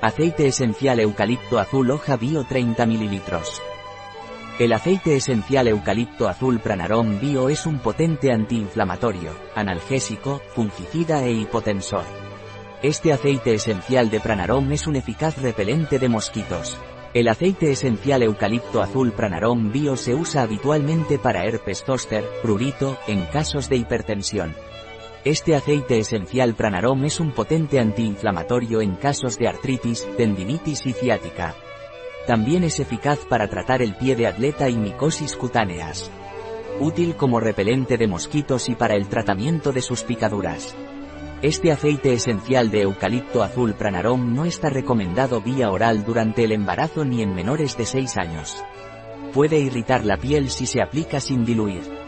Aceite esencial eucalipto azul hoja bio 30 ml. El aceite esencial eucalipto azul Pranarom Bio es un potente antiinflamatorio, analgésico, fungicida e hipotensor. Este aceite esencial de Pranarom es un eficaz repelente de mosquitos. El aceite esencial eucalipto azul Pranarom Bio se usa habitualmente para herpes zoster, prurito, en casos de hipertensión. Este aceite esencial Pranarom es un potente antiinflamatorio en casos de artritis, tendinitis y ciática. También es eficaz para tratar el pie de atleta y micosis cutáneas. Útil como repelente de mosquitos y para el tratamiento de sus picaduras. Este aceite esencial de eucalipto azul Pranarom no está recomendado vía oral durante el embarazo ni en menores de 6 años. Puede irritar la piel si se aplica sin diluir.